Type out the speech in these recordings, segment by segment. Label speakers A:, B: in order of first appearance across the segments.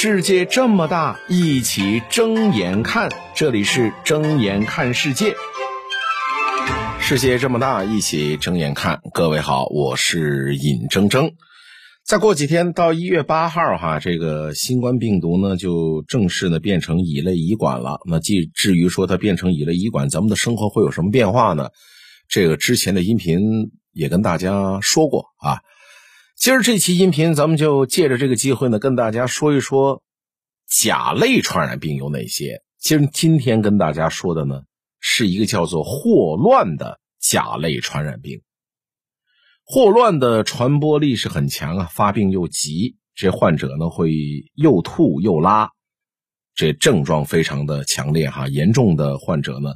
A: 世界这么大，一起睁眼看。这里是睁眼看世界。世界这么大，一起睁眼看。各位好，我是尹铮铮。再过几天到一月八号，哈，这个新冠病毒呢就正式呢变成乙类乙管了。那既至于说它变成乙类乙管，咱们的生活会有什么变化呢？这个之前的音频也跟大家说过啊。今儿这期音频，咱们就借着这个机会呢，跟大家说一说甲类传染病有哪些。其实今天跟大家说的呢，是一个叫做霍乱的甲类传染病。霍乱的传播力是很强啊，发病又急，这患者呢会又吐又拉，这症状非常的强烈哈。严重的患者呢，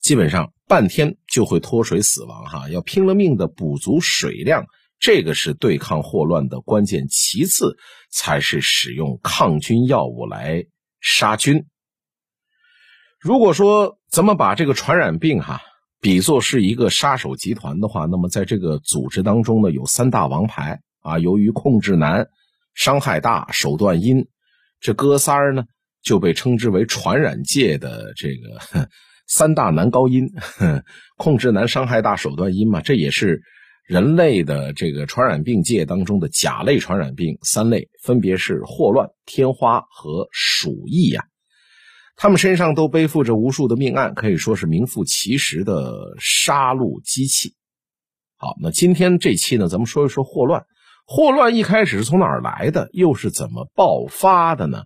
A: 基本上半天就会脱水死亡哈，要拼了命的补足水量。这个是对抗霍乱的关键，其次才是使用抗菌药物来杀菌。如果说咱们把这个传染病哈比作是一个杀手集团的话，那么在这个组织当中呢，有三大王牌啊。由于控制难、伤害大、手段阴，这哥仨儿呢就被称之为传染界的这个三大男高音。控制难、伤害大、手段阴嘛，这也是。人类的这个传染病界当中的甲类传染病三类，分别是霍乱、天花和鼠疫呀。他们身上都背负着无数的命案，可以说是名副其实的杀戮机器。好，那今天这期呢，咱们说一说霍乱。霍乱一开始是从哪儿来的，又是怎么爆发的呢？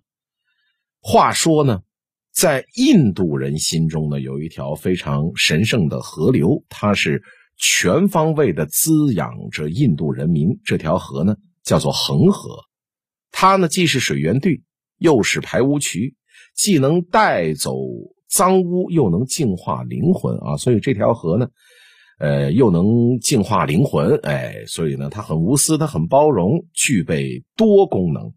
A: 话说呢，在印度人心中呢，有一条非常神圣的河流，它是。全方位的滋养着印度人民。这条河呢，叫做恒河，它呢既是水源地，又是排污渠，既能带走脏污，又能净化灵魂啊！所以这条河呢，呃，又能净化灵魂，哎，所以呢，它很无私，它很包容，具备多功能。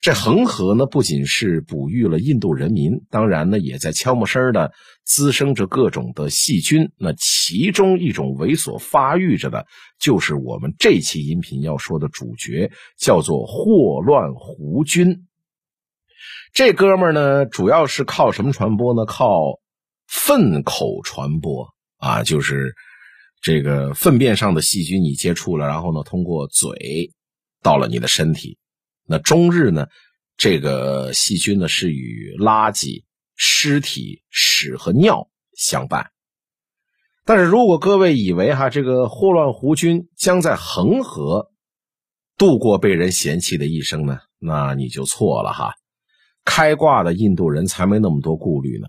A: 这恒河呢，不仅是哺育了印度人民，当然呢，也在悄没声的滋生着各种的细菌。那其中一种猥琐发育着的，就是我们这期音频要说的主角，叫做霍乱弧菌。这哥们儿呢，主要是靠什么传播呢？靠粪口传播啊，就是这个粪便上的细菌你接触了，然后呢，通过嘴到了你的身体。那终日呢，这个细菌呢是与垃圾、尸体、屎和尿相伴。但是如果各位以为哈这个霍乱弧菌将在恒河度过被人嫌弃的一生呢，那你就错了哈。开挂的印度人才没那么多顾虑呢。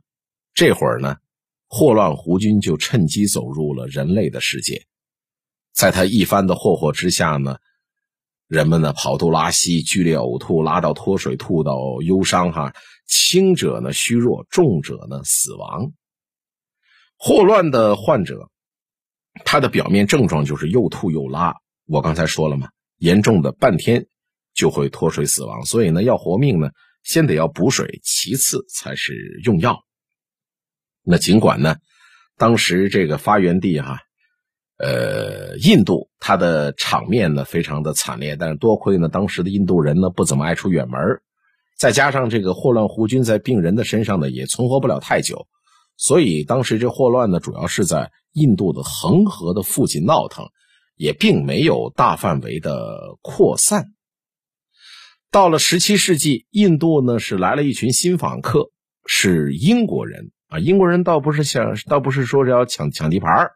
A: 这会儿呢，霍乱弧菌就趁机走入了人类的世界，在他一番的霍霍之下呢。人们呢跑肚拉稀、剧烈呕吐、拉到脱水、吐到忧伤，哈，轻者呢虚弱，重者呢死亡。霍乱的患者，他的表面症状就是又吐又拉。我刚才说了嘛，严重的半天就会脱水死亡。所以呢，要活命呢，先得要补水，其次才是用药。那尽管呢，当时这个发源地哈。呃，印度它的场面呢非常的惨烈，但是多亏呢当时的印度人呢不怎么爱出远门，再加上这个霍乱弧菌在病人的身上呢也存活不了太久，所以当时这霍乱呢主要是在印度的恒河的附近闹腾，也并没有大范围的扩散。到了十七世纪，印度呢是来了一群新访客，是英国人啊，英国人倒不是想，倒不是说是要抢抢地盘。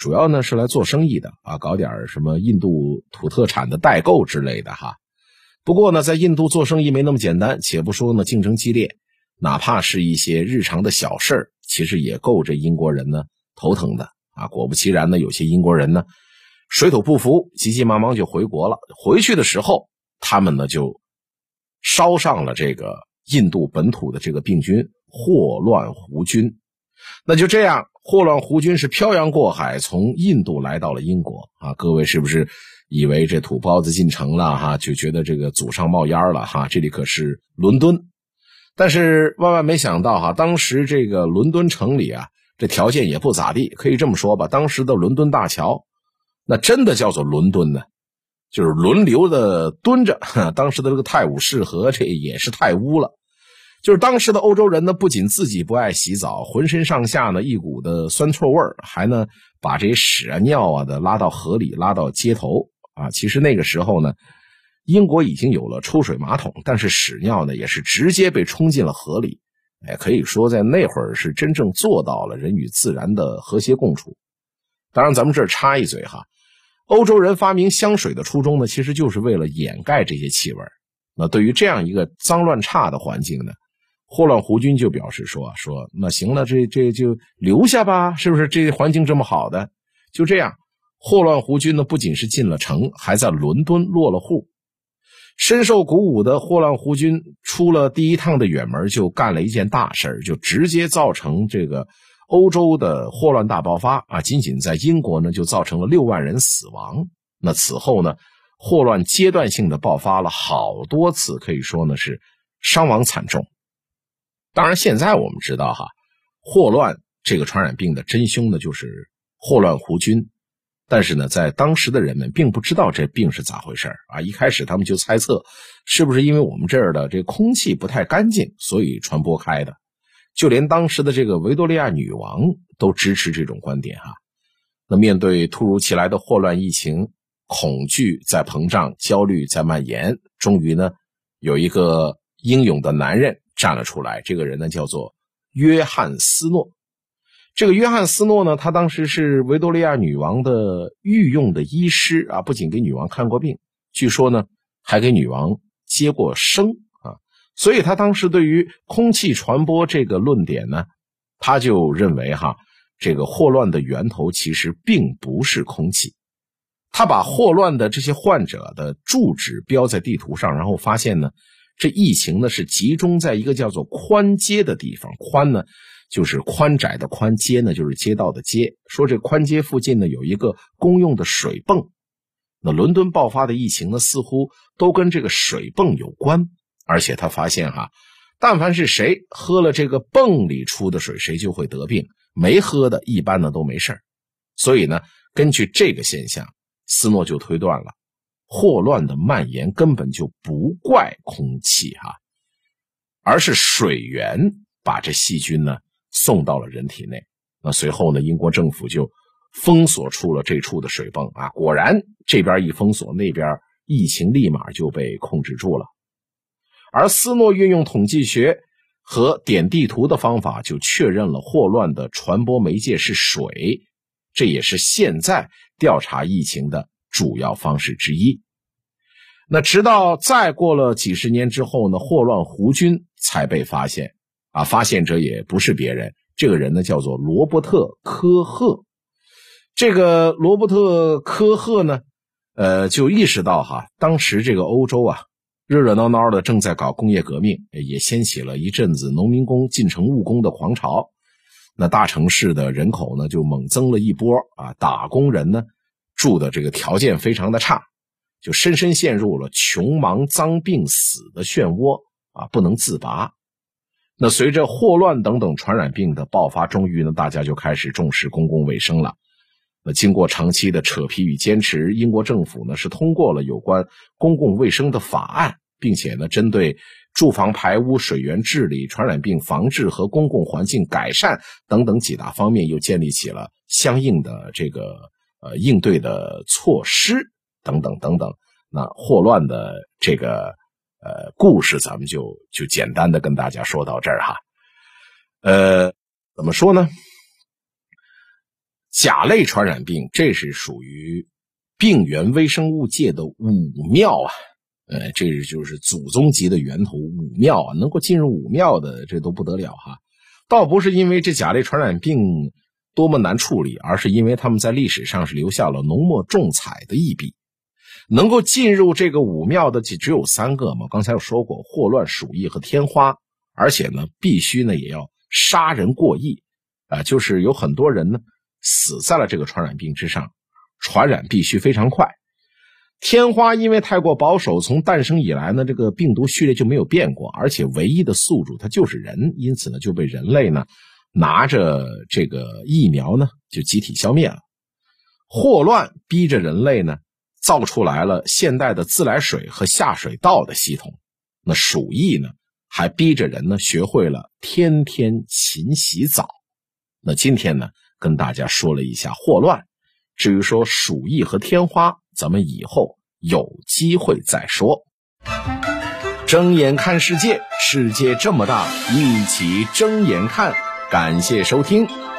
A: 主要呢是来做生意的啊，搞点什么印度土特产的代购之类的哈。不过呢，在印度做生意没那么简单，且不说呢竞争激烈，哪怕是一些日常的小事儿，其实也够这英国人呢头疼的啊。果不其然呢，有些英国人呢水土不服，急急忙忙就回国了。回去的时候，他们呢就捎上了这个印度本土的这个病菌霍乱弧菌。那就这样。霍乱弧军是漂洋过海从印度来到了英国啊！各位是不是以为这土包子进城了哈？就觉得这个祖上冒烟了哈？这里可是伦敦，但是万万没想到哈，当时这个伦敦城里啊，这条件也不咋地，可以这么说吧，当时的伦敦大桥，那真的叫做伦敦呢。就是轮流的蹲着。当时的这个泰晤士河，这也是太污了。就是当时的欧洲人呢，不仅自己不爱洗澡，浑身上下呢一股的酸臭味儿，还呢把这些屎啊尿啊的拉到河里，拉到街头啊。其实那个时候呢，英国已经有了抽水马桶，但是屎尿呢也是直接被冲进了河里。哎，可以说在那会儿是真正做到了人与自然的和谐共处。当然，咱们这儿插一嘴哈，欧洲人发明香水的初衷呢，其实就是为了掩盖这些气味。那对于这样一个脏乱差的环境呢，霍乱胡军就表示说：“说那行了，这这就留下吧，是不是？这环境这么好的，就这样。”霍乱胡军呢，不仅是进了城，还在伦敦落了户。深受鼓舞的霍乱胡军出了第一趟的远门，就干了一件大事就直接造成这个欧洲的霍乱大爆发啊！仅仅在英国呢，就造成了六万人死亡。那此后呢，霍乱阶段性的爆发了好多次，可以说呢是伤亡惨重。当然，现在我们知道哈，霍乱这个传染病的真凶呢，就是霍乱弧菌。但是呢，在当时的人们并不知道这病是咋回事啊！一开始他们就猜测，是不是因为我们这儿的这空气不太干净，所以传播开的？就连当时的这个维多利亚女王都支持这种观点哈。那面对突如其来的霍乱疫情，恐惧在膨胀，焦虑在蔓延，终于呢，有一个英勇的男人站了出来。这个人呢，叫做约翰斯诺。这个约翰斯诺呢，他当时是维多利亚女王的御用的医师啊，不仅给女王看过病，据说呢还给女王接过生啊，所以他当时对于空气传播这个论点呢，他就认为哈，这个霍乱的源头其实并不是空气，他把霍乱的这些患者的住址标在地图上，然后发现呢，这疫情呢是集中在一个叫做宽街的地方，宽呢。就是宽窄的宽街呢，就是街道的街。说这宽街附近呢有一个公用的水泵，那伦敦爆发的疫情呢似乎都跟这个水泵有关。而且他发现哈，但凡是谁喝了这个泵里出的水，谁就会得病；没喝的，一般呢都没事所以呢，根据这个现象，斯诺就推断了，霍乱的蔓延根本就不怪空气哈，而是水源把这细菌呢。送到了人体内，那随后呢？英国政府就封锁出了这处的水泵啊。果然，这边一封锁，那边疫情立马就被控制住了。而斯诺运用统计学和点地图的方法，就确认了霍乱的传播媒介是水，这也是现在调查疫情的主要方式之一。那直到再过了几十年之后呢？霍乱弧菌才被发现。啊，发现者也不是别人，这个人呢叫做罗伯特·科赫。这个罗伯特·科赫呢，呃，就意识到哈，当时这个欧洲啊，热热闹闹的正在搞工业革命，也掀起了一阵子农民工进城务工的狂潮。那大城市的人口呢，就猛增了一波啊，打工人呢，住的这个条件非常的差，就深深陷入了穷、忙、脏、病、死的漩涡啊，不能自拔。那随着霍乱等等传染病的爆发，终于呢，大家就开始重视公共卫生了。那经过长期的扯皮与坚持，英国政府呢是通过了有关公共卫生的法案，并且呢，针对住房排污、水源治理、传染病防治和公共环境改善等等几大方面，又建立起了相应的这个呃应对的措施等等等等。那霍乱的这个。呃，故事咱们就就简单的跟大家说到这儿哈。呃，怎么说呢？甲类传染病，这是属于病原微生物界的武庙啊。呃，这就是祖宗级的源头，武庙啊，能够进入武庙的，这都不得了哈。倒不是因为这甲类传染病多么难处理，而是因为他们在历史上是留下了浓墨重彩的一笔。能够进入这个武庙的就只有三个嘛？刚才有说过，霍乱、鼠疫和天花，而且呢，必须呢也要杀人过亿，啊，就是有很多人呢死在了这个传染病之上，传染必须非常快。天花因为太过保守，从诞生以来呢，这个病毒序列就没有变过，而且唯一的宿主它就是人，因此呢就被人类呢拿着这个疫苗呢就集体消灭了。霍乱逼着人类呢。造出来了现代的自来水和下水道的系统。那鼠疫呢，还逼着人呢学会了天天勤洗澡。那今天呢，跟大家说了一下霍乱。至于说鼠疫和天花，咱们以后有机会再说。睁眼看世界，世界这么大，一起睁眼看。感谢收听。